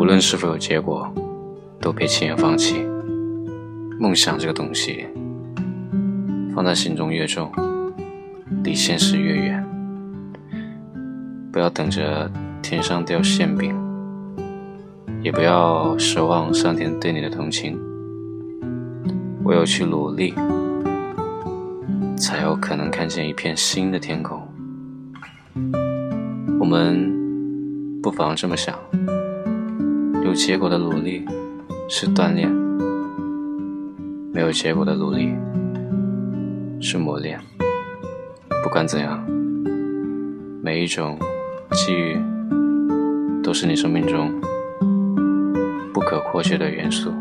无论是否有结果，都别轻言放弃。梦想这个东西，放在心中越重，离现实越远。不要等着天上掉馅饼，也不要奢望上天对你的同情。唯有去努力，才有可能看见一片新的天空。我们不妨这么想：有结果的努力是锻炼，没有结果的努力是磨练。不管怎样，每一种机遇都是你生命中不可或缺的元素。